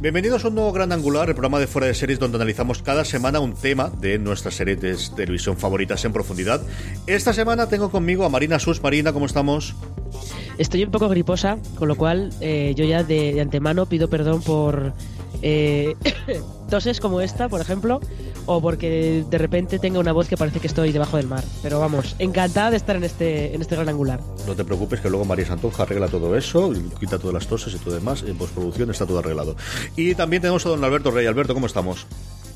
Bienvenidos a un nuevo Gran Angular, el programa de fuera de series donde analizamos cada semana un tema de nuestras series de televisión favoritas en profundidad. Esta semana tengo conmigo a Marina Sus. Marina, ¿cómo estamos? Estoy un poco griposa, con lo cual eh, yo ya de, de, antemano pido perdón por eh, toses como esta, por ejemplo, o porque de repente tenga una voz que parece que estoy debajo del mar. Pero vamos, encantada de estar en este, en este gran angular. No te preocupes que luego María Santonja arregla todo eso, quita todas las toses y todo demás. En postproducción está todo arreglado. Y también tenemos a don Alberto Rey. Alberto, ¿cómo estamos?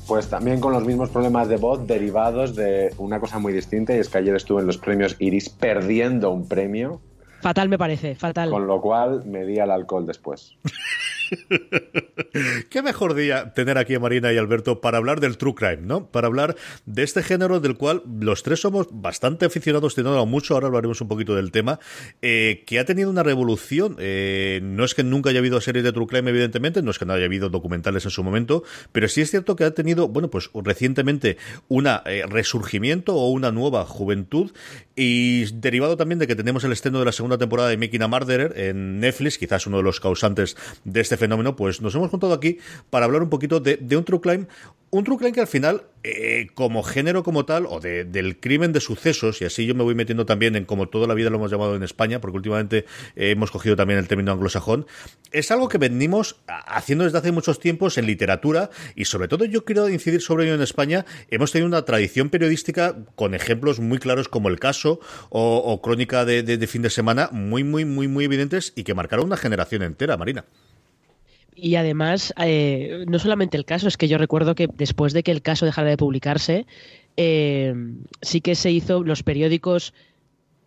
Pues también con los mismos problemas de voz derivados de una cosa muy distinta y es que ayer estuve en los premios Iris perdiendo un premio. Fatal me parece, fatal. Con lo cual me di al alcohol después. Qué mejor día tener aquí a Marina y Alberto para hablar del true crime, ¿no? Para hablar de este género del cual los tres somos bastante aficionados, teniendo mucho, ahora hablaremos un poquito del tema, eh, que ha tenido una revolución. Eh, no es que nunca haya habido series de true crime, evidentemente, no es que no haya habido documentales en su momento, pero sí es cierto que ha tenido, bueno, pues recientemente un eh, resurgimiento o una nueva juventud y derivado también de que tenemos el estreno de la segunda temporada de Making a Murderer en Netflix, quizás uno de los causantes de este fenómeno, pues nos hemos juntado aquí para hablar un poquito de, un true crime un true crime que al final, eh, como género como tal, o de, del crimen de sucesos, y así yo me voy metiendo también en como toda la vida lo hemos llamado en España, porque últimamente eh, hemos cogido también el término anglosajón, es algo que venimos haciendo desde hace muchos tiempos en literatura, y sobre todo yo quiero incidir sobre ello en España, hemos tenido una tradición periodística con ejemplos muy claros como el caso o, crónica de, de fin de semana, muy, muy, muy, muy evidentes y que marcaron una generación entera, Marina. Y además, eh, no solamente el caso, es que yo recuerdo que después de que el caso dejara de publicarse, eh, sí que se hizo los periódicos,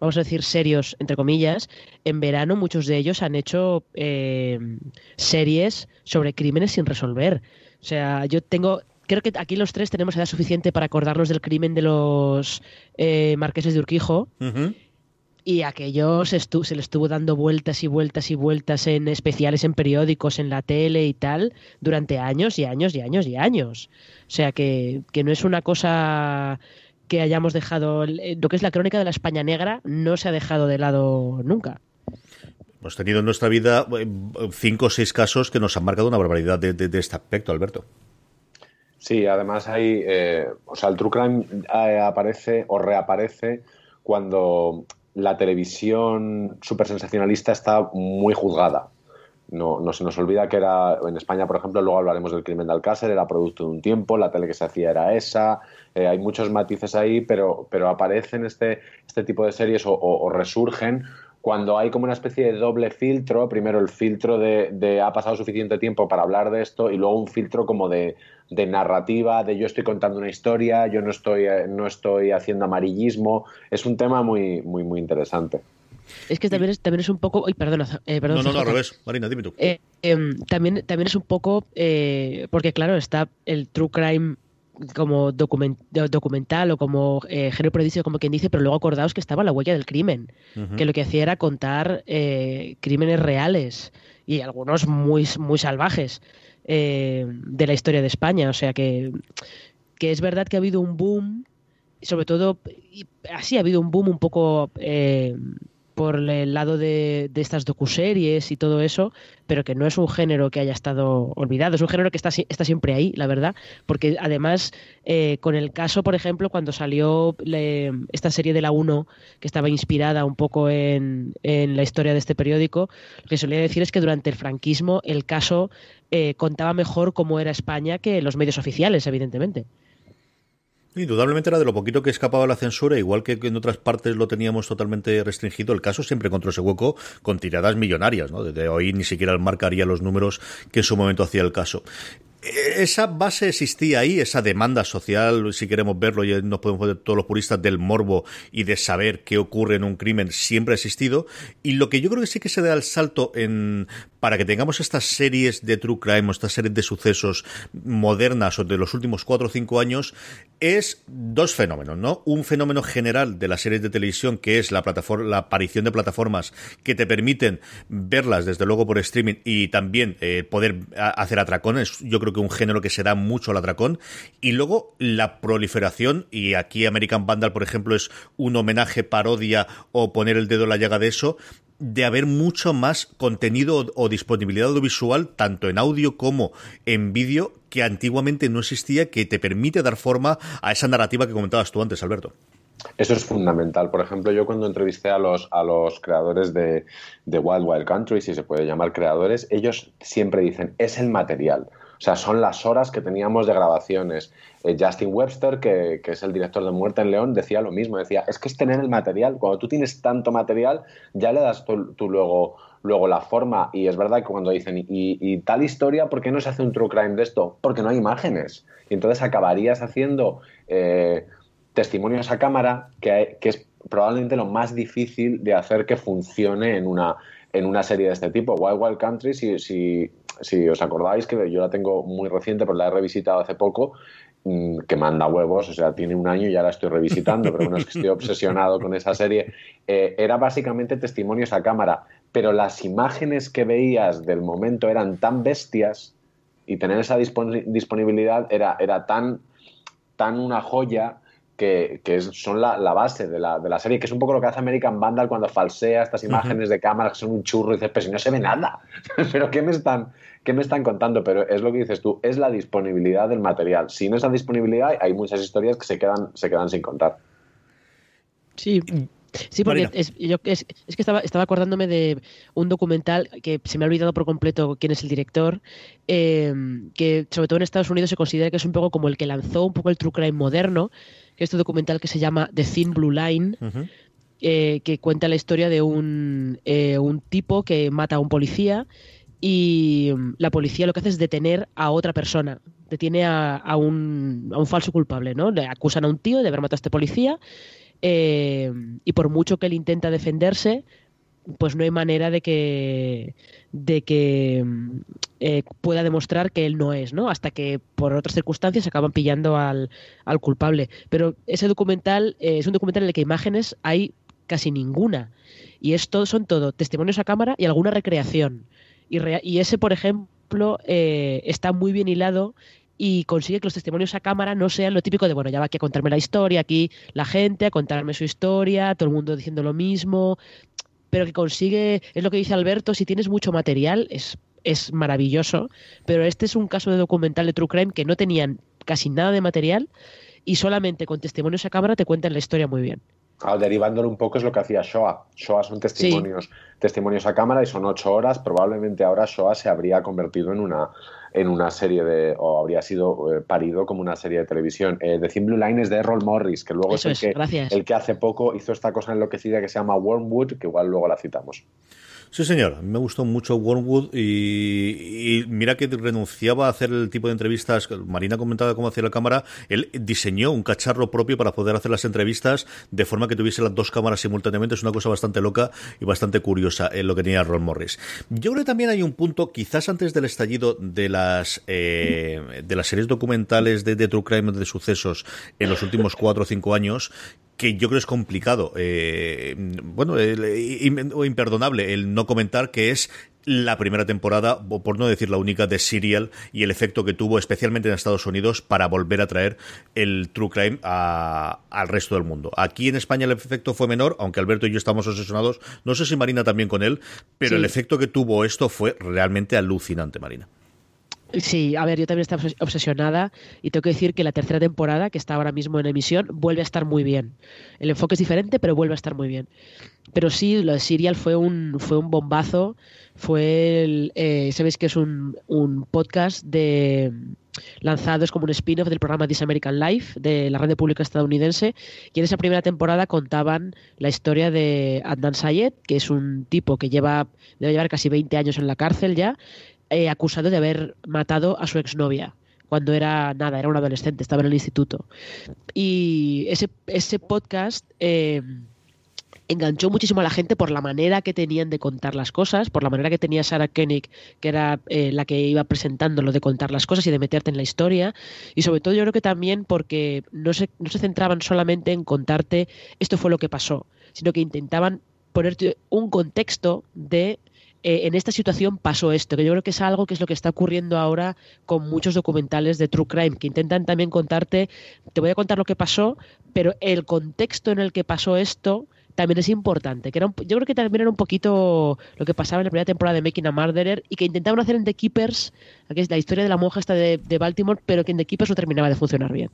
vamos a decir serios, entre comillas, en verano muchos de ellos han hecho eh, series sobre crímenes sin resolver. O sea, yo tengo, creo que aquí los tres tenemos edad suficiente para acordarnos del crimen de los eh, marqueses de Urquijo. Uh. Y aquello se, se, le estuvo dando vueltas y vueltas y vueltas en especiales en periódicos, en la tele y tal, durante años y años y años y años. O sea que, que no es una cosa que hayamos dejado. Lo que es la crónica de la España negra no se ha dejado de lado nunca. Hemos tenido en nuestra vida cinco o seis casos que nos han marcado una barbaridad de, de, de este aspecto, Alberto. Sí, además hay. Eh, o sea, el True Crime eh, aparece o reaparece cuando la televisión súper sensacionalista está muy juzgada. No, no, se nos olvida que era en España, por ejemplo, luego hablaremos del crimen de Alcácer, era producto de un tiempo, la tele que se hacía era esa, eh, hay muchos matices ahí, pero, pero aparecen este, este tipo de series o, resurgen cuando hay como una especie de doble filtro, primero el filtro de, de, ha pasado suficiente tiempo para hablar de esto y luego un filtro como de, de narrativa, de yo estoy contando una historia, yo no estoy, eh, no estoy haciendo amarillismo, es un tema muy, muy, muy interesante. Es que también es, también es un poco. Ay, perdona. Eh, perdón, no, no, no, al revés. Marina, dime tú. Eh, eh, también, también es un poco. Eh, porque, claro, está el true crime como document, documental o como eh, género periodístico, como quien dice, pero luego acordaos que estaba la huella del crimen, uh -huh. que lo que hacía era contar eh, crímenes reales y algunos muy, muy salvajes. eh, de la historia de España. O sea que, que es verdad que ha habido un boom, sobre todo, así ha habido un boom un poco eh, por el lado de, de, estas docuseries y todo eso, pero que no es un género que haya estado olvidado, es un género que está, está siempre ahí, la verdad, porque además eh, con el caso, por ejemplo, cuando salió esta serie de la 1, que estaba inspirada un poco en, en, la historia de este periódico, lo que solía decir es que durante el franquismo el caso eh, contaba mejor cómo era España que los medios oficiales, evidentemente. Indudablemente era de lo poquito que escapaba la censura, igual que en otras partes lo teníamos totalmente restringido, el caso siempre encontró ese hueco con tiradas millonarias, ¿no? Desde hoy ni siquiera marcaría los números que en su momento hacía el caso esa base existía ahí, esa demanda social, si queremos verlo, y nos podemos ver todos los puristas del morbo y de saber qué ocurre en un crimen, siempre ha existido. Y lo que yo creo que sí que se da el salto en para que tengamos estas series de true crime estas series de sucesos modernas o de los últimos cuatro o cinco años es dos fenómenos, ¿no? Un fenómeno general de las series de televisión que es la plataforma, la aparición de plataformas que te permiten verlas desde luego por streaming y también eh, poder hacer atracones. Yo creo que un género que se da mucho al atracón. Y luego la proliferación, y aquí American Vandal, por ejemplo, es un homenaje, parodia o poner el dedo en la llaga de eso, de haber mucho más contenido o disponibilidad audiovisual, tanto en audio como en vídeo, que antiguamente no existía, que te permite dar forma a esa narrativa que comentabas tú antes, Alberto. Eso es fundamental. Por ejemplo, yo cuando entrevisté a los, a los creadores de, de Wild Wild Country, si se puede llamar creadores, ellos siempre dicen, es el material. O sea, son las horas que teníamos de grabaciones. Eh, Justin Webster, que, que, es el director de Muerte en León, decía lo mismo. Decía, es que es tener el material. Cuando tú tienes tanto material, ya le das tú, luego, luego la forma. Y es verdad que cuando dicen, y, tal historia, ¿por qué no se hace un true crime de esto? Porque no hay imágenes. Y entonces acabarías haciendo eh, testimonios a cámara, que, que es probablemente lo más difícil de hacer que funcione en una, en una serie de este tipo. Wild Wild Country, si, si si os acordáis, que yo la tengo muy reciente, pero la he revisitado hace poco, mm, que manda huevos, o sea, tiene un año y ya la estoy revisitando, pero bueno, es que estoy obsesionado con esa serie. Eh, era básicamente testimonios a cámara, pero las imágenes que veías del momento eran tan bestias y tener esa disponibilidad era, era tan, tan una joya que, que son la, la base de la, de la, serie, que es un poco lo que hace American Vandal cuando falsea estas imágenes uh -huh. de cámara que son un churro y dices, pero si no se ve nada, pero ¿qué me, están, ¿qué me están contando? Pero es lo que dices tú, es la disponibilidad del material. Sin esa disponibilidad hay muchas historias que se quedan, se quedan sin contar. Sí, Sí, porque es, yo, es, es, que estaba, estaba acordándome de un documental que se me ha olvidado por completo quién es el director, eh, que sobre todo en Estados Unidos se considera que es un poco como el que lanzó un poco el true crime moderno, que es este documental que se llama The Thin Blue Line, uh -huh. eh, que cuenta la historia de un, eh, un tipo que mata a un policía y la policía lo que hace es detener a otra persona, detiene a, a, un, a un falso culpable, ¿no? Le acusan a un tío de haber matado a este policía eh, y por mucho que él intenta defenderse, pues no hay manera de que de que eh, pueda demostrar que él no es, ¿no? Hasta que por otras circunstancias acaban pillando al, al culpable. Pero ese documental eh, es un documental en el que imágenes hay casi ninguna. Y esto son todo testimonios a cámara y alguna recreación. Y, y ese, por ejemplo, eh, está muy bien hilado y consigue que los testimonios a cámara no sean lo típico de, bueno, ya va aquí a contarme la historia, aquí la gente a contarme su historia, todo el mundo diciendo lo mismo, pero que consigue, es lo que dice Alberto, si tienes mucho material es, es maravilloso, pero este es un caso de documental de True Crime que no tenían casi nada de material y solamente con testimonios a cámara te cuentan la historia muy bien. Derivándolo un poco es lo que hacía Shoah. Shoah son testimonios, sí. testimonios a cámara y son ocho horas. Probablemente ahora Shoah se habría convertido en una, en una serie de, o habría sido eh, parido como una serie de televisión. Eh, The Thin Blue Line es de Errol Morris, que luego es, el, que, el que hace poco hizo esta cosa enloquecida que se llama Wormwood, que igual luego la citamos. Sí, señor. Me gustó mucho Wormwood y, mira que renunciaba a hacer el tipo de entrevistas. Marina comentaba cómo hacía la cámara. Él diseñó un cacharro propio para poder hacer las entrevistas de forma que tuviese las dos cámaras simultáneamente. Es una cosa bastante loca y bastante curiosa en lo que tenía Ron Morris. Yo creo que también hay un punto, quizás antes del estallido de las eh, de las series documentales de, de True Crime de sucesos en los últimos cuatro o cinco años, que yo creo es complicado, eh, bueno, el, o imperdonable el no comentar, que es la primera temporada, por no decir la única, de Serial y el efecto que tuvo, especialmente en Estados Unidos, para volver a traer el True Crime al resto del mundo. Aquí en España el efecto fue menor, aunque Alberto y yo estamos obsesionados, no sé si Marina también con él, pero el efecto que tuvo esto fue realmente alucinante, Marina. Sí, a ver, yo también estaba obsesionada y tengo que decir que la tercera temporada, que está ahora mismo en emisión, vuelve a estar muy bien. El enfoque es diferente, pero vuelve a estar muy bien. Pero sí, lo de Serial fue un, fue un bombazo. Fue el, eh, sabéis que es un, un podcast de lanzado, es como un spin-off del programa This American Life de la radio pública estadounidense. Y en esa primera temporada contaban la historia de Adnan Sayed, que es un tipo que lleva, debe llevar casi 20 años en la cárcel ya, eh, acusado de haber matado a su exnovia cuando era nada, era un adolescente, estaba en el instituto. Y ese, ese podcast eh, enganchó muchísimo a la gente por la manera que tenían de contar las cosas, por la manera que tenía Sarah Koenig, que era eh, la que iba presentando lo de contar las cosas y de meterte en la historia. Y sobre todo yo creo que también porque no se, no se centraban solamente en contarte esto fue lo que pasó, sino que intentaban ponerte un contexto de eh, en esta situación pasó esto, que yo creo que es algo que es lo que está ocurriendo ahora con muchos documentales de True Crime, que intentan también contarte, te voy a contar lo que pasó, pero el contexto en el que pasó esto también es importante. Que era yo creo que también era un poquito lo que pasaba en la primera temporada de Making a Murderer y que intentaban hacer en The Keepers, que es la historia de la monja esta de, Baltimore, pero que en The Keepers no terminaba de funcionar bien.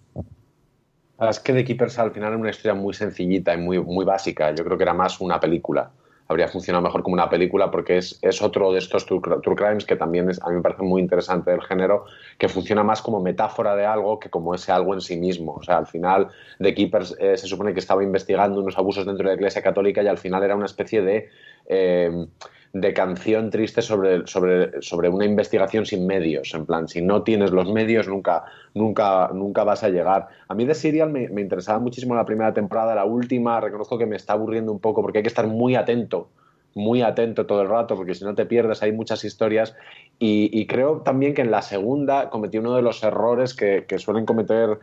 Es que The Keepers al final era una historia muy sencillita y muy, muy básica. Yo creo que era más una película habría funcionado mejor como una película porque es, es otro de estos true, crimes que también es, a mí me parece muy interesante del género, que funciona más como metáfora de algo que como ese algo en sí mismo. O sea, al final The Keepers eh, se supone que estaba investigando unos abusos dentro de la Iglesia Católica y al final era una especie de... Eh, de canción triste sobre, sobre, sobre una investigación sin medios. En plan, si no tienes los medios, nunca, nunca, nunca vas a llegar. A mí de Serial me, interesaba muchísimo la primera temporada, la última, reconozco que me está aburriendo un poco porque hay que estar muy atento muy atento todo el rato, porque si no te pierdes, hay muchas historias. Y, creo también que en la segunda cometí uno de los errores que, suelen cometer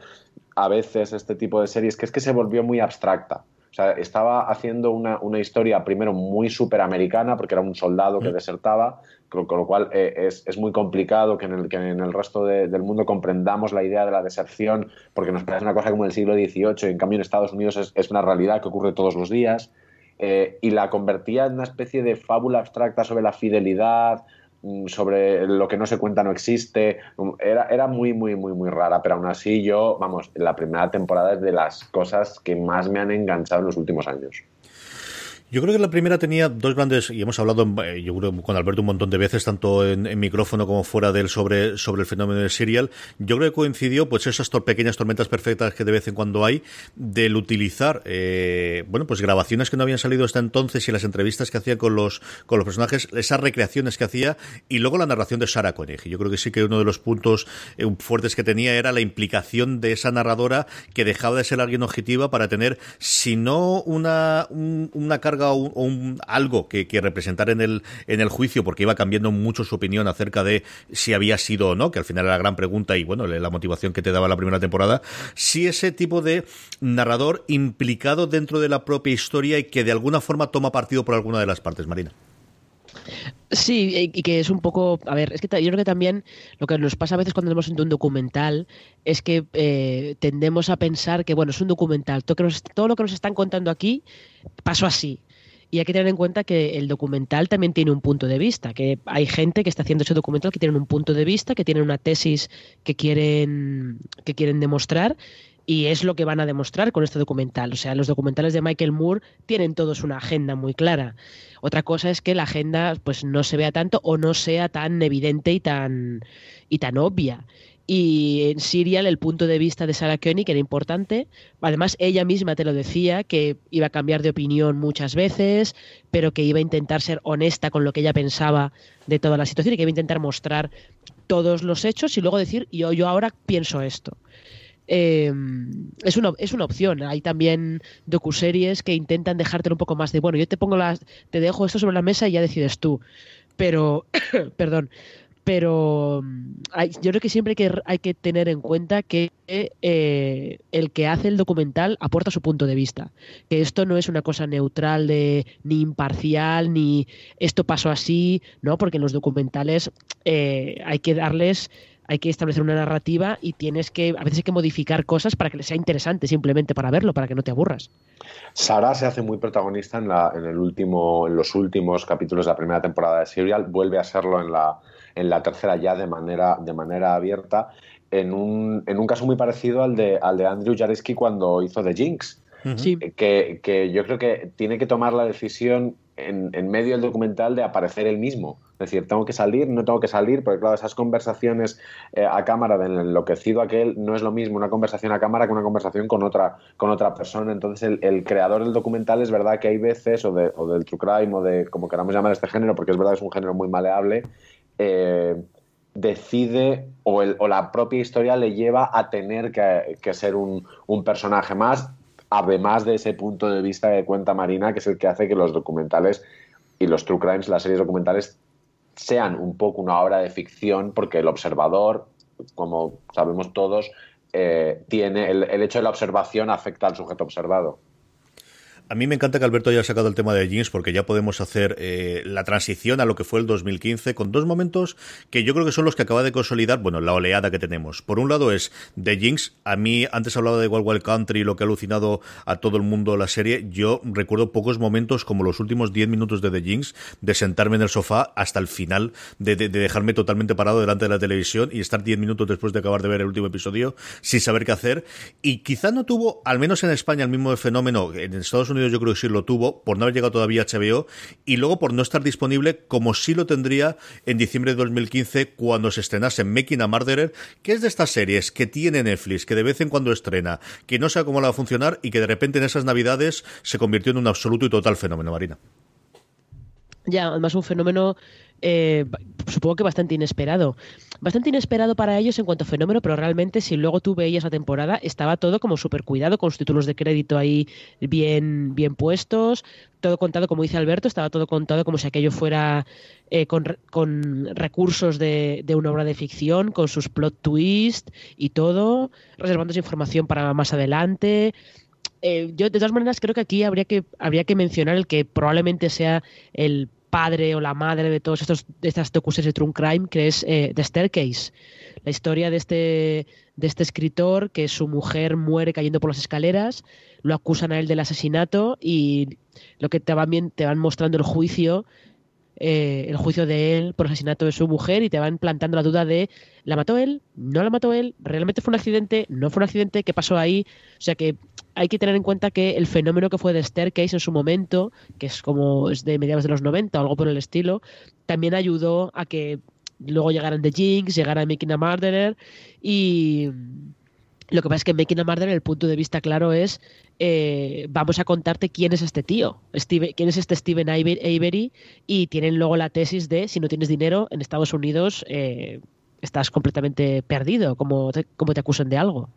a veces este tipo de series, que es que se volvió muy abstracta. O sea, estaba haciendo una, historia primero muy superamericana, porque era un soldado que mm. desertaba, con, lo cual eh, es, muy complicado que en el, que en el resto del mundo comprendamos la idea de la deserción, porque nos parece una cosa como el siglo XVIII, y en cambio en Estados Unidos es, una realidad que ocurre todos los días. Eh, y la convertía en una especie de fábula abstracta sobre la fidelidad, sobre lo que no se cuenta no existe. Mm, era, era muy, muy, muy, muy rara, pero aún así yo, vamos, la primera temporada es de las cosas que más me han enganchado en los últimos años. Yo creo que la primera tenía dos grandes, y hemos hablado eh, yo creo con Alberto un montón de veces, tanto en, micrófono como fuera de él, sobre, sobre el fenómeno del serial. Yo creo que coincidió, pues esas pequeñas tormentas perfectas que de vez en cuando hay, del utilizar, eh, bueno, pues grabaciones que no habían salido hasta entonces y las entrevistas que hacía con los, con los personajes, esas recreaciones que hacía, y luego la narración de Sarah Koenig. Yo creo que sí que uno de los puntos eh, fuertes que tenía era la implicación de esa narradora que dejaba de ser alguien objetiva para tener, si no una, una carga algo que, representar en el, en el juicio, porque iba cambiando mucho su opinión acerca de si había sido o no, que al final era la gran pregunta y bueno, la motivación que te daba la primera temporada, si ese tipo de narrador implicado dentro de la propia historia y que de alguna forma toma partido por alguna de las partes, Marina. Sí, y que es un poco, a ver, es que yo creo que también lo que nos pasa a veces cuando vemos un documental es que eh, tendemos a pensar que, bueno, es un documental, todo lo que nos están contando aquí pasó así. Y hay que tener en cuenta que el documental también tiene un punto de vista, que hay gente que está haciendo ese documental que tienen un punto de vista, que tienen una tesis que quieren, que quieren demostrar y es lo que van a demostrar con este documental. O sea, los documentales de Michael Moore tienen todos una agenda muy clara. Otra cosa es que la agenda pues no se vea tanto o no sea tan evidente y tan y tan obvia. Y en Serial el punto de vista de Sarah Koenig era importante. Además, ella misma te lo decía, que iba a cambiar de opinión muchas veces, pero que iba a intentar ser honesta con lo que ella pensaba de toda la situación y que iba a intentar mostrar todos los hechos y luego decir, yo, yo ahora pienso esto. Em, es, una, es una opción. Hay también docuseries que intentan dejártelo un poco más de, bueno, yo te pongo las, te dejo esto sobre la mesa y ya decides tú. Pero, perdón, pero mm, yo creo que siempre hay que, hay que tener en cuenta que eh, el que hace el documental aporta su punto de vista, que esto no es una cosa neutral de ni imparcial ni esto pasó así, no, porque en los documentales eh, hay que darles hay que establecer una narrativa y tienes que, a veces hay que modificar cosas para que les sea interesante simplemente para verlo, para que no te aburras. Sara se hace muy protagonista en, la, en, el último, en los últimos capítulos de la primera temporada de Serial, vuelve a serlo en la, en la tercera ya de manera, de manera abierta, en un, en un caso muy parecido al de, al de Andrew Jareski cuando hizo The Jinx. que, que, yo creo que tiene que tomar la decisión en, en, medio del documental de aparecer él mismo. Es decir, tengo que salir, no tengo que salir, porque claro, esas conversaciones eh, a cámara del enloquecido aquel no es lo mismo una conversación a cámara que una conversación con otra, con otra persona. Entonces, el, creador del documental es verdad que hay veces, o, de, o del true crime, o de como queramos llamar este género, porque es verdad que es un género muy maleable, eh, decide o, la propia historia le lleva a tener que, ser un, personaje más, además de ese punto de vista que cuenta Marina, que es el que hace que los documentales y los true crimes, las series documentales, sean un poco una obra de ficción, porque el observador, como sabemos todos, eh, tiene el, el hecho de la observación afecta al sujeto observado. A mí me encanta que Alberto haya sacado el tema de Jeans porque ya podemos hacer eh, la transición a lo que fue el 2015 con dos momentos que yo creo que son los que acaba de consolidar, bueno, la oleada que tenemos. Por un lado es The Jinx. A mí, antes hablaba de Wild Wild Country, lo que ha alucinado a todo el mundo la serie. Yo recuerdo pocos momentos como los últimos 10 minutos de The Jinx, de sentarme en el sofá hasta el final, de, dejarme totalmente parado delante de la televisión y estar 10 minutos después de acabar de ver el último episodio sin saber qué hacer. Y quizá no tuvo, al menos en España, el mismo fenómeno. En Estados Unidos yo creo que sí lo tuvo, por no haber llegado todavía a HBO, y luego por no estar disponible como sí lo tendría en diciembre de 2015 cuando se estrenase Making a Murderer, que es de estas series que tiene Netflix, que de vez en cuando estrena, que no sabe cómo la va a funcionar y que de repente en esas navidades se convirtió en un absoluto y total fenómeno, Marina. Ya, además un fenómeno eh, supongo que bastante inesperado. Bastante inesperado para ellos en cuanto a fenómeno, pero realmente si luego tú veías la temporada, estaba todo como súper cuidado, con los títulos de crédito ahí bien, bien puestos, todo contado, como dice Alberto, estaba todo contado como si aquello fuera eh, con, recursos de, una obra de ficción, con sus plot twists y todo, reservándose información para más adelante. Eh, yo de todas maneras creo que aquí habría que habría que mencionar el que probablemente sea el padre o la madre de todos estos de estas docuseries de True Crime, que es eh, The Staircase, la historia de este de este escritor que su mujer muere cayendo por las escaleras, lo acusan a él del asesinato y lo que te van te van mostrando el juicio eh, el juicio de él por asesinato de su mujer y te van plantando la duda de ¿la mató él? ¿No la mató él? ¿Realmente fue un accidente? ¿No fue un accidente? ¿Qué pasó ahí? O sea que hay que tener en cuenta que el fenómeno que fue de Staircase en su momento, que es como es de mediados de los 90 o algo por el estilo, también ayudó a que luego llegaran The Jinx, llegara Making a Murderer y lo que pasa es que en Making a Murderer el punto de vista claro es eh, vamos a contarte quién es este tío, quién es este Steven Avery y tienen luego la tesis de si no tienes dinero en Estados Unidos eh, estás completamente perdido, como como te acusan de algo.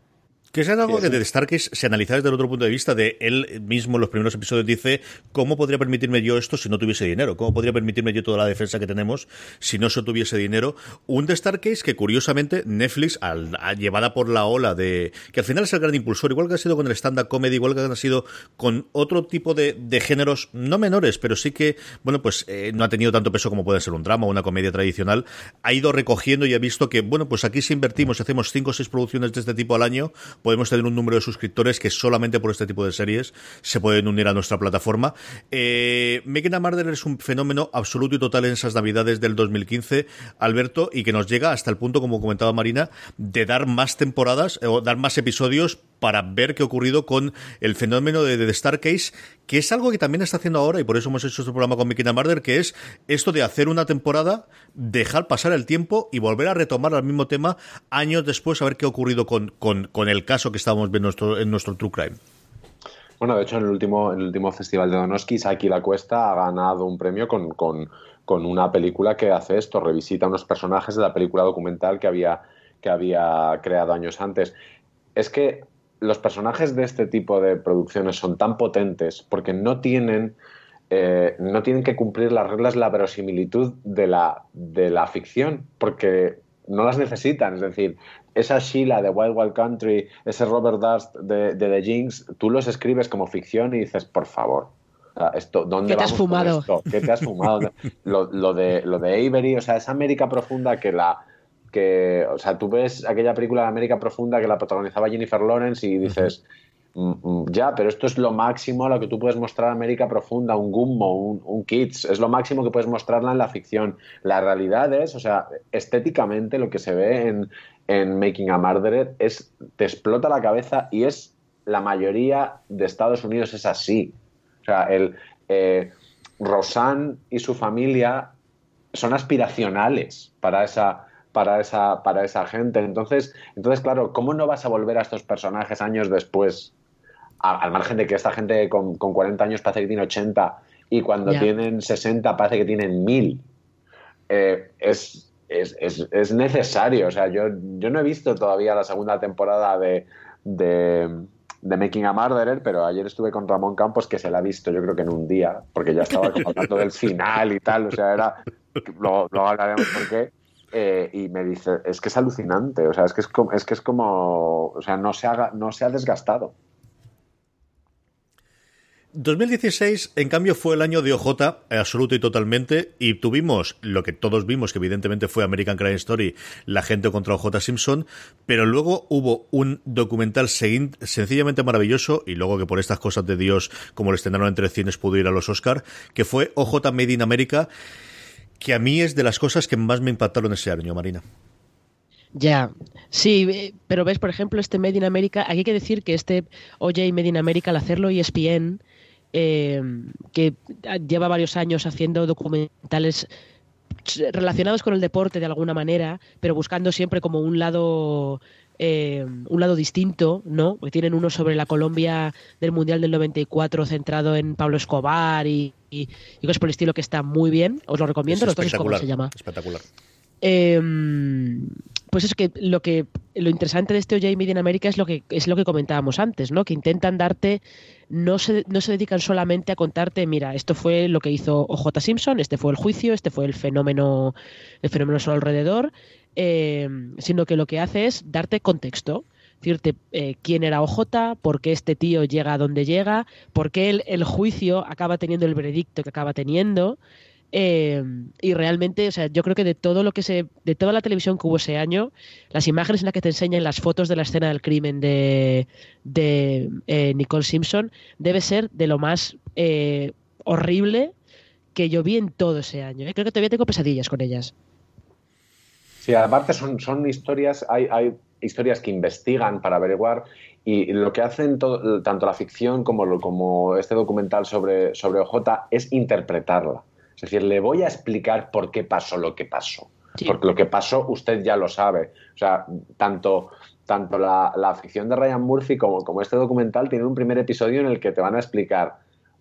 Que es algo que de Starkey se analiza desde el otro punto de vista de él mismo en los primeros episodios dice cómo podría permitirme yo esto si no tuviese dinero, cómo podría permitirme yo toda la defensa que tenemos si no se tuviese dinero. Un de Starcase que curiosamente Netflix, al, llevada por la ola de que al final es el gran impulsor, igual que ha sido con el stand-up comedy, igual que ha sido con otro tipo de, de géneros no menores, pero sí que, bueno, pues eh, no ha tenido tanto peso como puede ser un drama o una comedia tradicional, ha ido recogiendo y ha visto que, bueno, pues aquí si invertimos, hacemos cinco o seis producciones de este tipo al año, podemos tener un número de suscriptores que solamente por este tipo de series se pueden unir a nuestra plataforma. Eh, Making a es un fenómeno absoluto y total en esas navidades del 2015, Alberto, y que nos llega hasta el punto, como comentaba Marina, de dar más temporadas o dar más episodios para ver qué ha ocurrido con el fenómeno de The Starcase, que es algo que también está haciendo ahora, y por eso hemos hecho este programa con Mickey Murder, que es esto de hacer una temporada, dejar pasar el tiempo y volver a retomar el mismo tema años después a ver qué ha ocurrido con, con, el caso que estábamos viendo en nuestro True Crime. Bueno, de hecho, en el último, en el último festival de Donosky, Saki La Cuesta ha ganado un premio con, con, con, una película que hace esto, revisita unos personajes de la película documental que había, que había creado años antes. Es que los personajes de este tipo de producciones son tan potentes porque no tienen eh, no tienen que cumplir las reglas de la verosimilitud de la, de la ficción, porque no las necesitan. Es decir, esa Sheila de Wild Wild Country, ese Robert Dust de, de The Jinx, tú los escribes como ficción y dices, por favor, esto, ¿dónde ¿Qué te has fumado? ¿Qué te has fumado? lo, de, lo de Avery, o sea, esa América profunda que la que, o sea, tú ves aquella película de América profunda que la protagonizaba Jennifer Lawrence y dices, mm, mm, ya, pero esto es lo máximo a lo que tú puedes mostrar América profunda, un Gummo, un, Kids, es lo máximo que puedes mostrarla en la ficción. La realidad es, o sea, estéticamente lo que se ve en, en Making a Murderer es, te explota la cabeza y es la mayoría de Estados Unidos es así. O sea, el, eh, Rosanne y su familia son aspiracionales para esa, para esa, para esa gente. Entonces, entonces, claro, ¿cómo no vas a volver a estos personajes años después? al margen de que esta gente con, 40 años parece que tiene 80 y cuando tienen 60 parece que tienen 1000. Eh, es, es, necesario. O sea, yo, yo no he visto todavía la segunda temporada de de Making a Murderer, pero ayer estuve con Ramón Campos que se la ha visto yo creo que en un día, porque ya estaba hablando del final y tal, o sea, era, luego, hablaremos por qué, eh, y me dice, es que es alucinante, o sea, es que es, es que es como, o sea, no se, haga, no se ha desgastado. 2016, en cambio, fue el año de OJ, absoluto y totalmente, y tuvimos lo que todos vimos, que evidentemente fue American Crime Story, la gente contra OJ Simpson, pero luego hubo un documental sencillamente maravilloso, y luego que por estas cosas de Dios, como lo estrenaron entre cines, pudo ir a los Oscar, que fue OJ Made in America, que a mí es de las cosas que más me impactaron ese año, Marina. Ya, sí, eh, pero ves, por ejemplo, este Made in America, aquí hay que decir que este OJ Made in America, al hacerlo ESPN, eh, que lleva varios años haciendo documentales relacionados con el deporte de alguna manera, pero buscando siempre como un lado eh, un lado distinto, ¿no? Porque tienen uno sobre la Colombia del Mundial del 94 centrado en Pablo Escobar y, y, cosas por el estilo que está muy bien. Os lo recomiendo, sé cómo se llama. Espectacular. Eh, pues es que lo que lo interesante de este OJ Media en América es lo que es lo que comentábamos antes, ¿no? Que intentan darte no se, no se dedican solamente a contarte, mira, esto fue lo que hizo OJ Simpson, este fue el juicio, este fue el fenómeno el fenómeno solo alrededor, eh, sino que lo que hace es darte contexto decirte eh, quién era OJ, por qué este tío llega a donde llega, por qué el, el, juicio acaba teniendo el veredicto que acaba teniendo, eh, y realmente, o sea, yo creo que de todo lo que se, de toda la televisión que hubo ese año, las imágenes en las que te enseñan las fotos de la escena del crimen de, de eh, Nicole Simpson, debe ser de lo más eh, horrible que yo vi en todo ese año. Creo que todavía tengo pesadillas con ellas. Sí, aparte son, son historias, hay, hay historias que investigan para averiguar y lo que hacen tanto la ficción como, como este documental sobre, sobre OJ es interpretarla. Es decir, le voy a explicar por qué pasó lo que pasó. Porque lo que pasó usted ya lo sabe. O sea, tanto, tanto la, la ficción de Ryan Murphy como, como este documental tienen un primer episodio en el que te van a explicar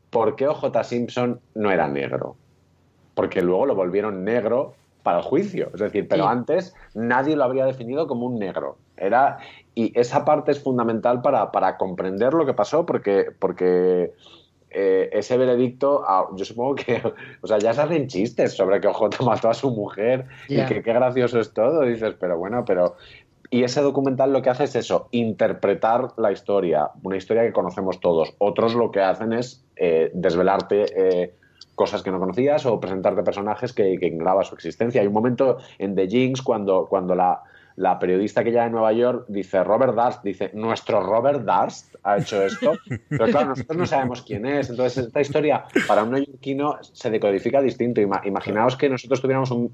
por qué OJ Simpson no era negro. Porque luego lo volvieron negro para el juicio. Es decir, pero antes nadie lo habría definido como un negro. Era, y esa parte es fundamental para, para comprender lo que pasó, porque, porque eh, ese veredicto, ah, yo supongo que, o sea, ya se hacen chistes sobre que OJ mató a su mujer y que qué gracioso es todo. dices, pero bueno, pero. Y ese documental lo que hace es eso, interpretar la historia, una historia que conocemos todos. Otros lo que hacen es eh, desvelarte eh, cosas que no conocías o presentarte personajes que, que ignoraba su existencia. Hay un momento en The Jinx cuando, cuando la, la periodista que ya de Nueva York dice, Robert Darst, dice, nuestro Robert Darst ha hecho esto, pero claro, nosotros no sabemos quién es, entonces esta historia para un neoyorquino se decodifica distinto. Imaginaos que nosotros tuviéramos un,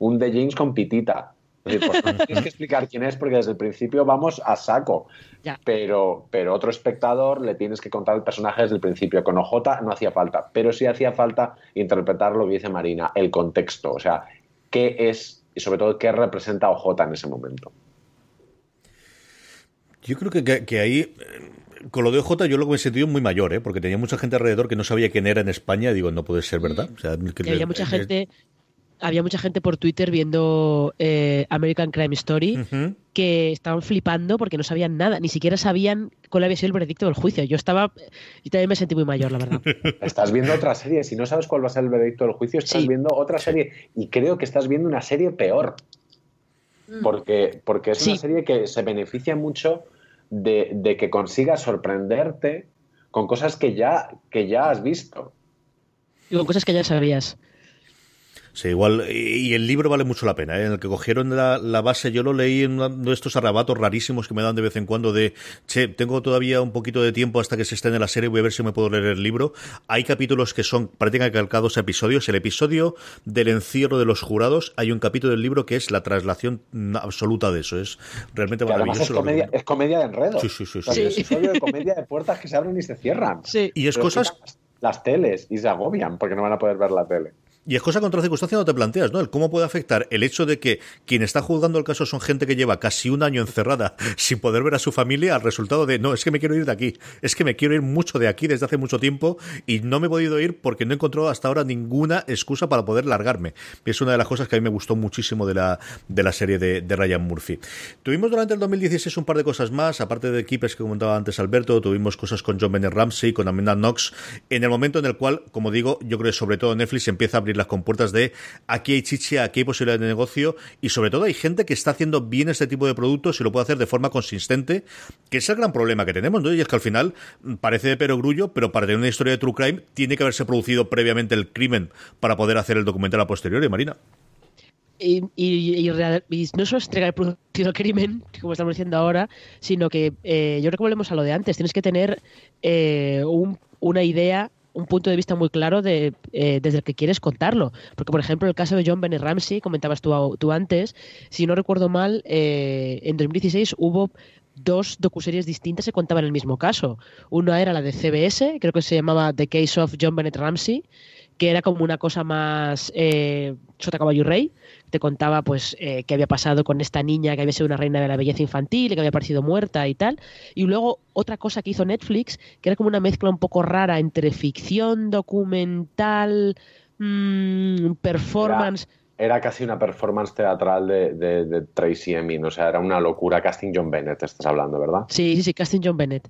un, The James con pitita. Pues tienes que explicar quién es porque desde el principio vamos a saco. Pero, pero otro espectador le tienes que contar el personaje desde el principio. Con OJ no hacía falta, pero sí hacía falta interpretar lo que dice Marina, el contexto. O sea, qué es y sobre todo qué representa OJ en ese momento. Yo creo que, ahí, eh, con lo de OJ, yo lo que me he sentido muy mayor, ¿eh? porque tenía mucha gente alrededor que no sabía quién era en España y digo, no puede ser verdad. O había mucha gente había mucha gente por Twitter viendo eh, American Crime Story que estaban flipando porque no sabían nada, ni siquiera sabían cuál había sido el veredicto del juicio. Yo estaba, y también me sentí muy mayor, la verdad. Estás viendo otra serie, si no sabes cuál va a ser el veredicto del juicio, estás viendo otra serie y creo que estás viendo una serie peor. Mm. Porque, porque es una serie que se beneficia mucho de, de que consiga sorprenderte con cosas que ya, que ya has visto. Y con cosas que ya sabías. Sí, igual, y el libro vale mucho la pena, ¿eh? en el que cogieron la, base, yo lo leí en uno de estos arrebatos rarísimos que me dan de vez en cuando de, che, tengo todavía un poquito de tiempo hasta que se esté en la serie, voy a ver si me puedo leer el libro. Hay capítulos que son prácticamente calcados a episodios. El episodio del encierro de los jurados, hay un capítulo del libro que es la traslación absoluta de eso, es realmente maravilloso. Es comedia, es comedia, de enredo. Sí, sí, sí. sí. Es episodio de comedia de puertas que se abren y se cierran. Sí. Y es cosas... Las teles y se agobian porque no van a poder ver la tele. Y es cosa contra circunstancia no te planteas, ¿no? El cómo puede afectar el hecho de que quien está juzgando el caso son gente que lleva casi un año encerrada sin poder ver a su familia al resultado de, no, es que me quiero ir de aquí, es que me quiero ir mucho de aquí desde hace mucho tiempo y no me he podido ir porque no he encontrado hasta ahora ninguna excusa para poder largarme. Es una de las cosas que a mí me gustó muchísimo de la, de la serie de, Ryan Murphy. Tuvimos durante el 2016 un par de cosas más, aparte de equipos que comentaba antes Alberto, tuvimos cosas con John Bennett Ramsey, con Amanda Knox, en el momento en el cual, como digo, yo creo que sobre todo Netflix empieza a abrir las compuertas de aquí hay chicha, aquí hay posibilidad de negocio y sobre todo hay gente que está haciendo bien este tipo de productos y lo puede hacer de forma consistente, que es el gran problema que tenemos, ¿no? Y es que al final mm, parece de perogrullo, pero para tener una historia de true crime tiene que haberse producido previamente el crimen para poder hacer el documental a posteriori, Marina. Y, no solo es entregar el crimen, como estamos diciendo ahora, sino que eh, yo creo que volvemos a lo de antes. Tienes que tener eh, una idea un punto de vista muy claro de, eh, desde el que quieres contarlo. Porque, por ejemplo, el caso de John Bennett Ramsey, comentabas tú, tú antes, si no recuerdo mal, eh, en 2016 hubo dos docuseries distintas que contaban el mismo caso. Una era la de CBS, creo que se llamaba The Case of John Bennett Ramsey, que era como una cosa más eh, sota caballo y rey, te contaba pues eh, qué había pasado con esta niña que había sido una reina de la belleza infantil y que había parecido muerta y tal. Y luego otra cosa que hizo Netflix, que era como una mezcla un poco rara entre ficción, documental, mmm, performance era casi una performance teatral de, Tracy Emin, o sea, era una locura. Casting John Bennett, estás hablando, ¿verdad? Sí, sí, sí, Casting John Bennett.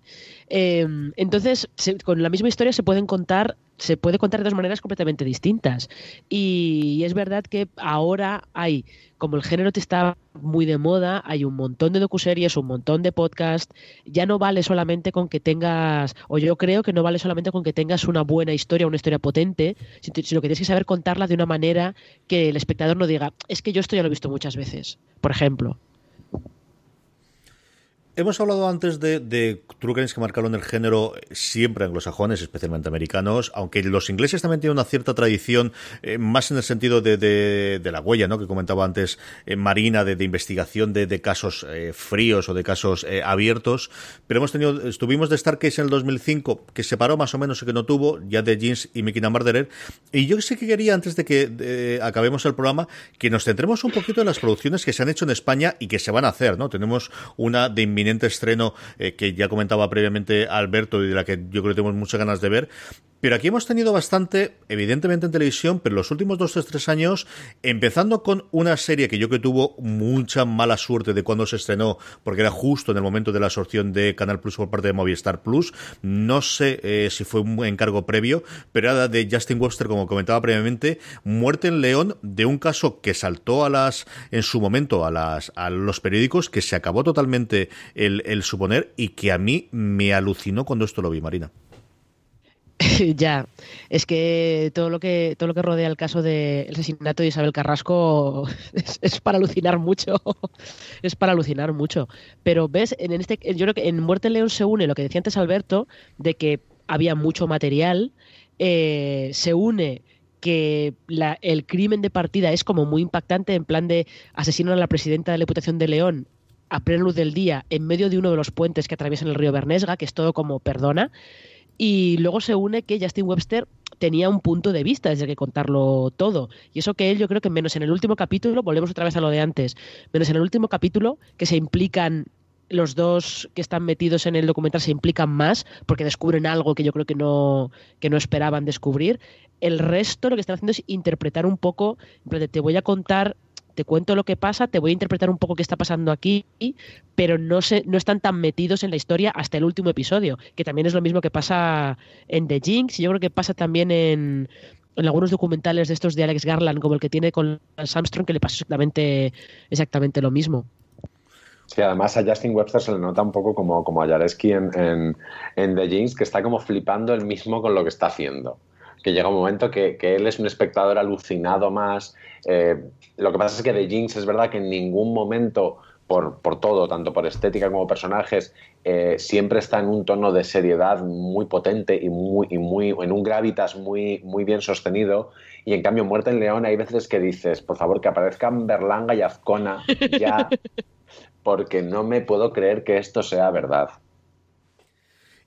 Em, entonces, con la misma historia se pueden contar, se puede contar de dos maneras completamente distintas. Y, es verdad que ahora hay, como el género te está muy de moda, hay un montón de docuseries, un montón de podcasts. Ya no vale solamente con que tengas, o yo creo que no vale solamente con que tengas una buena historia, una historia potente, sino que tienes que saber contarla de una manera que el espectador no diga, es que yo esto ya lo he visto muchas veces, por ejemplo. Hemos hablado antes de, de true crimes que marcaron el género siempre anglosajones, especialmente americanos, aunque los ingleses también tienen una cierta tradición, eh, más en el sentido de, de, la huella, ¿no? Que comentaba antes eh, Marina, de, investigación de, casos eh, fríos o de casos abiertos. Pero hemos tenido, estuvimos de Starcase en el 2005, que se paró más o menos y que no tuvo, ya de Jeans y Mickey Marderer. Y yo sí que quería, antes de que acabemos el programa, que nos centremos un poquito en las producciones que se han hecho en España y que se van a hacer, ¿no? Tenemos una de estreno eh, que ya comentaba previamente Alberto y de la que yo creo que tenemos muchas ganas de ver. Pero aquí hemos tenido bastante, evidentemente en televisión, pero los últimos dos o tres años, empezando con una serie que yo que tuvo mucha mala suerte de cuando se estrenó, porque era justo en el momento de la absorción de Canal Plus por parte de Movistar Plus. No sé eh, si fue un encargo previo, pero era de Justin Webster, como comentaba previamente, Muerte en León, de un caso que saltó a las, en su momento, a las, a los periódicos, que se acabó totalmente el, el suponer y que a mí me alucinó cuando esto lo vi, Marina. ya, es que todo lo que todo lo que rodea el caso del asesinato de Isabel Carrasco es, para alucinar mucho, es para alucinar mucho. Pero ves, en este, yo creo que en Muerte León se une lo que decía antes Alberto de que había mucho material, eh, se une que el crimen de partida es como muy impactante en plan de asesinar a la presidenta de la Diputación de León a plena luz del día en medio de uno de los puentes que atraviesan el río Bernesga, que es todo como perdona. Y luego se une que Justin Webster tenía un punto de vista desde que contarlo todo. Y eso que él, yo creo que menos en el último capítulo, volvemos otra vez a lo de antes, menos en el último capítulo, que se implican los dos que están metidos en el documental se implican más porque descubren algo que yo creo que no, que no esperaban descubrir. El resto lo que están haciendo es interpretar un poco, te voy a contar te cuento lo que pasa, te voy a interpretar un poco qué está pasando aquí, pero no, se, no están tan metidos en la historia hasta el último episodio, que también es lo mismo que pasa en The Jinx y yo creo que pasa también en, en algunos documentales de estos de Alex Garland, como el que tiene con Armstrong, que le pasa exactamente, exactamente lo mismo. Sí, además a Justin Webster se le nota un poco como, como a Jareski en, en, The Jinx, que está como flipando él mismo con lo que está haciendo. Que llega un momento que, que él es un espectador alucinado más. Eh, lo que pasa es que The Jinx es verdad que en ningún momento, por, por todo, tanto por estética como personajes, eh, siempre está en un tono de seriedad muy potente y muy, y muy en un gravitas muy, muy bien sostenido. Y en cambio, Muerte en León, hay veces que dices, por favor, que aparezcan Berlanga y Azcona ya porque no me puedo creer que esto sea verdad.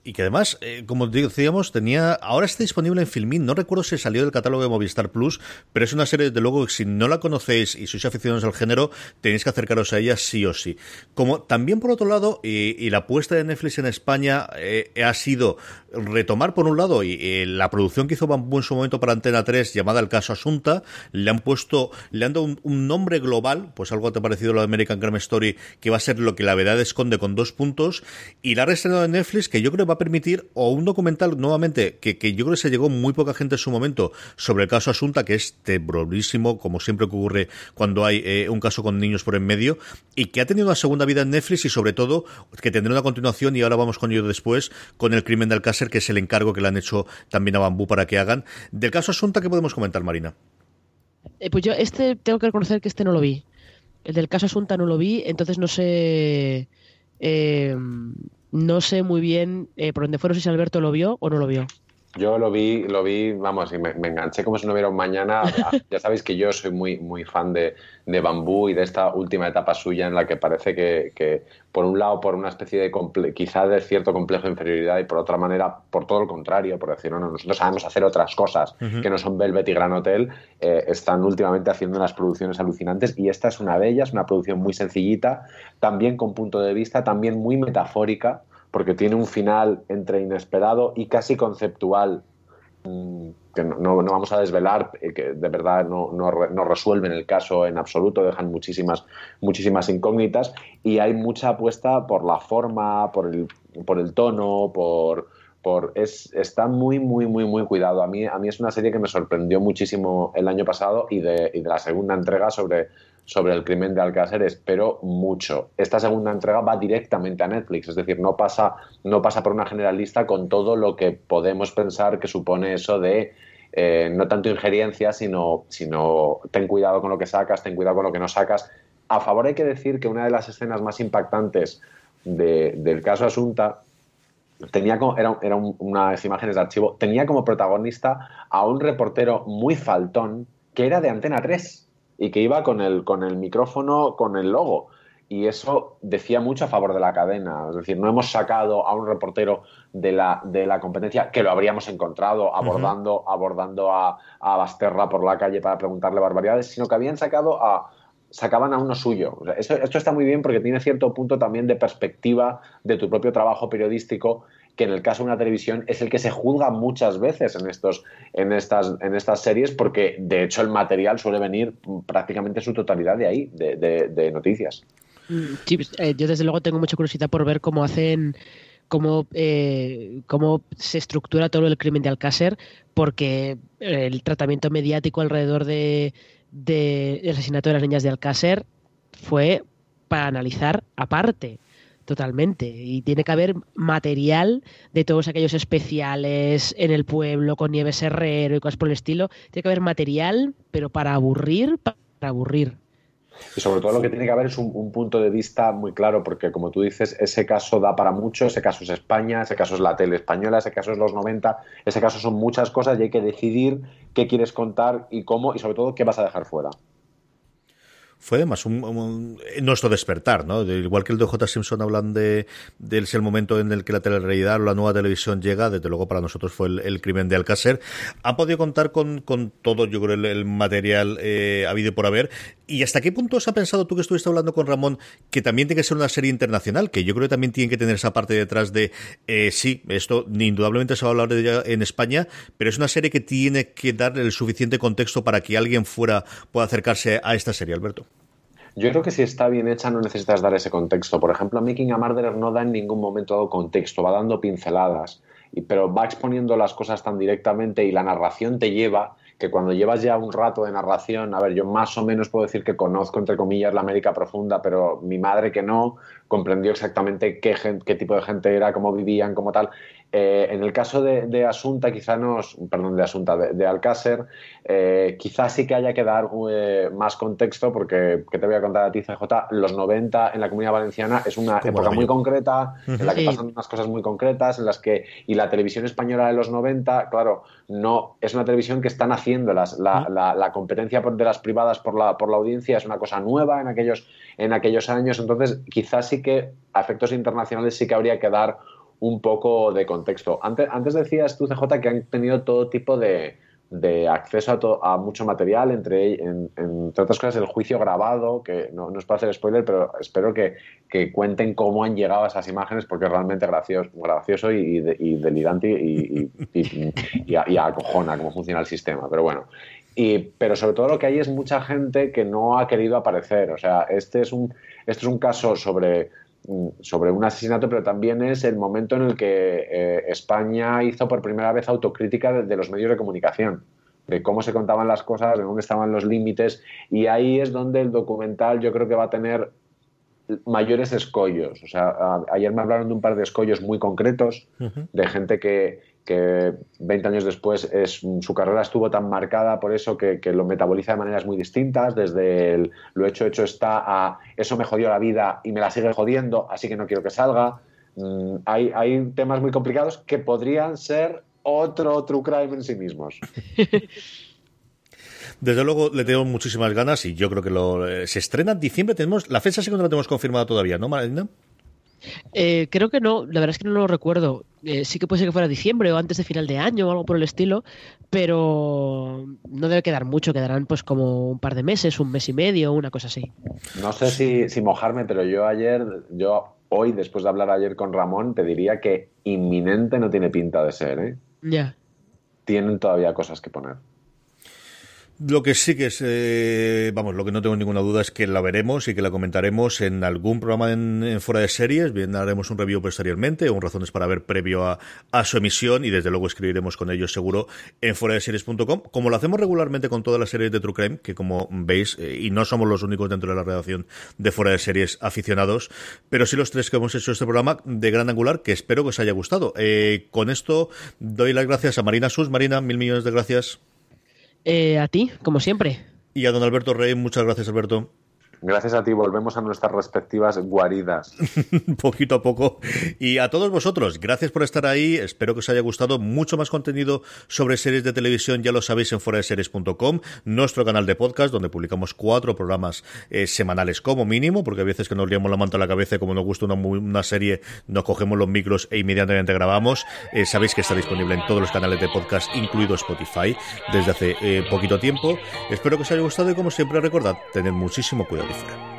Y que además, eh, como decíamos, tenía. Ahora está disponible en Filmin. No recuerdo si salió del catálogo de Movistar Plus, pero es una serie, de luego, que si no la conocéis y sois aficionados al género, tenéis que acercaros a ella sí o sí. Como también, por otro lado, y, la apuesta de Netflix en España eh, ha sido retomar, por un lado, y, la producción que hizo Bambú en su momento para Antena 3, llamada El Caso Asunta, le han puesto, le han dado un, nombre global, pues algo te ha parecido lo de American Crime Story, que va a ser lo que la verdad esconde con dos puntos, y la ha en Netflix, que yo creo va a permitir, o un documental nuevamente, que, que yo creo que se llegó muy poca gente en su momento, sobre el caso Asunta, que es terrorísimo, como siempre ocurre cuando hay eh, un caso con niños por en medio, y que ha tenido una segunda vida en Netflix y sobre todo que tendrá una continuación, y ahora vamos con ello después, con el crimen del Cácer, que es el encargo que le han hecho también a Bambú para que hagan. Del caso Asunta, ¿qué podemos comentar, Marina? Eh, pues yo este tengo que reconocer que este no lo vi. El del caso Asunta no lo vi, entonces no sé eh, no sé muy bien eh, por dónde fueron, si Alberto lo vio o no lo vio. Yo lo vi, lo vi, vamos, y me, enganché como si no hubiera un mañana. ya sabéis que yo soy muy, muy fan de, de, Bambú y de esta última etapa suya en la que parece que, que por un lado, por una especie de, quizá de cierto complejo de inferioridad y por otra manera, por todo lo contrario, por decir, no, no nosotros sabemos hacer otras cosas que no son Velvet y Gran Hotel, eh, están últimamente haciendo unas producciones alucinantes y esta es una de ellas, una producción muy sencillita, también con punto de vista, también muy metafórica porque tiene un final entre inesperado y casi conceptual mm, que no, vamos a desvelar, eh, que de verdad no, no, resuelven el caso en absoluto, dejan muchísimas, muchísimas incógnitas y hay mucha apuesta por la forma, por el, por el tono, por, por es, está muy, muy, muy, muy cuidado. A mí, a mí es una serie que me sorprendió muchísimo el año pasado y de, y de la segunda entrega sobre sobre el crimen de Alcácer espero mucho. Esta segunda entrega va directamente a Netflix, es decir, no pasa, no pasa por una generalista con todo lo que podemos pensar que supone eso de eh, no tanto injerencia, sino, sino ten cuidado con lo que sacas, ten cuidado con lo que no sacas. A favor hay que decir que una de las escenas más impactantes del caso Asunta tenía como, era, era unas imágenes de archivo, tenía como protagonista a un reportero muy faltón que era de Antena 3 y que iba con el, con el micrófono, con el logo. Y eso decía mucho a favor de la cadena. Es decir, no hemos sacado a un reportero de la, de la competencia que lo habríamos encontrado abordando, abordando a, a Basterra por la calle para preguntarle barbaridades, sino que habían sacado a, sacaban a uno suyo. esto, está muy bien porque tiene cierto punto también de perspectiva de tu propio trabajo periodístico que en el caso de una televisión es el que se juzga muchas veces en, estos, en, estas, en estas series, porque de hecho el material suele venir prácticamente su totalidad de ahí, de, noticias. Mm, sí, pues, eh, yo desde luego tengo mucha curiosidad por ver cómo hacen cómo, eh, cómo se estructura todo el crimen de Alcácer, porque el tratamiento mediático alrededor de, del asesinato de las niñas de Alcácer fue para analizar aparte. Totalmente. Y tiene que haber material de todos aquellos especiales en el pueblo con Nieves Herrero y cosas por el estilo. Tiene que haber material, pero para aburrir, para aburrir. Y sobre todo lo que tiene que haber es un, punto de vista muy claro, porque como tú dices, ese caso da para mucho, ese caso es España, ese caso es la tele española, ese caso es los 90, ese caso son muchas cosas y hay que decidir qué quieres contar y cómo, y sobre todo qué vas a dejar fuera fue además un, nuestro despertar, ¿no? Igual que el de J. Simpson hablan de, de el momento en el que la telerrealidad o la nueva televisión llega, desde luego para nosotros fue el, crimen de Alcácer. Han podido contar con, con todo, yo creo, el, material eh, habido por haber ¿Y hasta qué punto has pensado tú que estuviste hablando con Ramón que también tiene que ser una serie internacional? Que yo creo que también tiene que tener esa parte detrás de, eh, sí, esto indudablemente se va a hablar de ella en España, pero es una serie que tiene que dar el suficiente contexto para que alguien fuera pueda acercarse a esta serie, Alberto. Yo creo que si está bien hecha no necesitas dar ese contexto. Por ejemplo, Making a Murderer no da en ningún momento dado contexto, va dando pinceladas, pero va exponiendo las cosas tan directamente y la narración te lleva que cuando llevas ya un rato de narración, a ver, yo más o menos puedo decir que conozco, entre comillas, la América profunda, pero mi madre que no, comprendió exactamente qué, qué tipo de gente era, cómo vivían, cómo tal. Eh, en el caso de, Asunta, quizá nos, perdón, de Asunta, de, Alcácer, eh, quizás sí que haya que dar eh, más contexto, porque, ¿qué te voy a contar a ti, CJ? Los 90 en la comunidad valenciana es una época muy concreta, en la que pasan unas cosas muy concretas, en las que, y la televisión española de los 90, claro, no, es una televisión que están haciendo las, la, la, competencia de las privadas por la, por la audiencia, es una cosa nueva en aquellos, en aquellos años, entonces quizás sí que a efectos internacionales sí que habría que dar un poco de contexto. Antes, antes decías tú, CJ, que han tenido todo tipo de, acceso a, mucho material, entre, entre otras cosas el juicio grabado, que no, no es para hacer spoiler, pero espero que, cuenten cómo han llegado a esas imágenes, porque es realmente gracioso, gracioso y, delirante y, y, acojona cómo funciona el sistema. Pero bueno, y, pero sobre todo lo que hay es mucha gente que no ha querido aparecer. O sea, este es un, este es un caso sobre sobre un asesinato, pero también es el momento en el que eh, España hizo por primera vez autocrítica de, los medios de comunicación, de cómo se contaban las cosas, de dónde estaban los límites, y ahí es donde el documental yo creo que va a tener mayores escollos. O sea, ayer me hablaron de un par de escollos muy concretos, de gente que, que 20 años después es, su carrera estuvo tan marcada por eso que, lo metaboliza de maneras muy distintas, desde lo hecho, hecho está a eso me jodió la vida y me la sigue jodiendo, así que no quiero que salga. Mm, hay, temas muy complicados que podrían ser otro true crime en sí mismos. Desde luego le tengo muchísimas ganas y yo creo que lo, eh, se estrena en diciembre. Tenemos la fecha sí que la tenemos confirmada todavía, ¿no, Marina? Eh, creo que no, la verdad es que no lo recuerdo. Eh, sí que puede ser que fuera diciembre o antes de final de año o algo por el estilo, pero no debe quedar mucho, quedarán pues como un par de meses, un mes y medio, una cosa así. No sé si, si mojarme, pero yo ayer, yo hoy, después de hablar ayer con Ramón, te diría que inminente no tiene pinta de ser, ¿eh? Ya. Tienen todavía cosas que poner. Lo que sí que es, eh, vamos, lo que no tengo ninguna duda es que la veremos y que la comentaremos en algún programa en, fuera de series. Bien, haremos un review posteriormente, o razones para ver previo a, su emisión y desde luego escribiremos con ellos seguro en fuera de series.com, como lo hacemos regularmente con todas las series de True Crime, que como veis, eh, y no somos los únicos dentro de la redacción de fuera de series aficionados, pero sí los tres que hemos hecho este programa de gran angular, que espero que os haya gustado. Eh, con esto doy las gracias a Marina Sus. Marina, mil millones de gracias. Eh, a ti, como siempre. Y a don Alberto Rey, muchas gracias, Alberto. Gracias a ti, volvemos a nuestras respectivas guaridas. Poquito a poco. Y a todos vosotros, gracias por estar ahí. Espero que os haya gustado. Mucho más contenido sobre series de televisión, ya lo sabéis en foradeseries.com, nuestro canal de podcast, donde publicamos cuatro programas eh, semanales como mínimo, porque a veces que nos liamos la manta a la cabeza como nos gusta una, serie, nos cogemos los micros e inmediatamente grabamos. Eh, sabéis que está disponible en todos los canales de podcast, incluido Spotify, desde hace eh, poquito tiempo. Espero que os haya gustado y como siempre recordad, tened muchísimo cuidado fuera.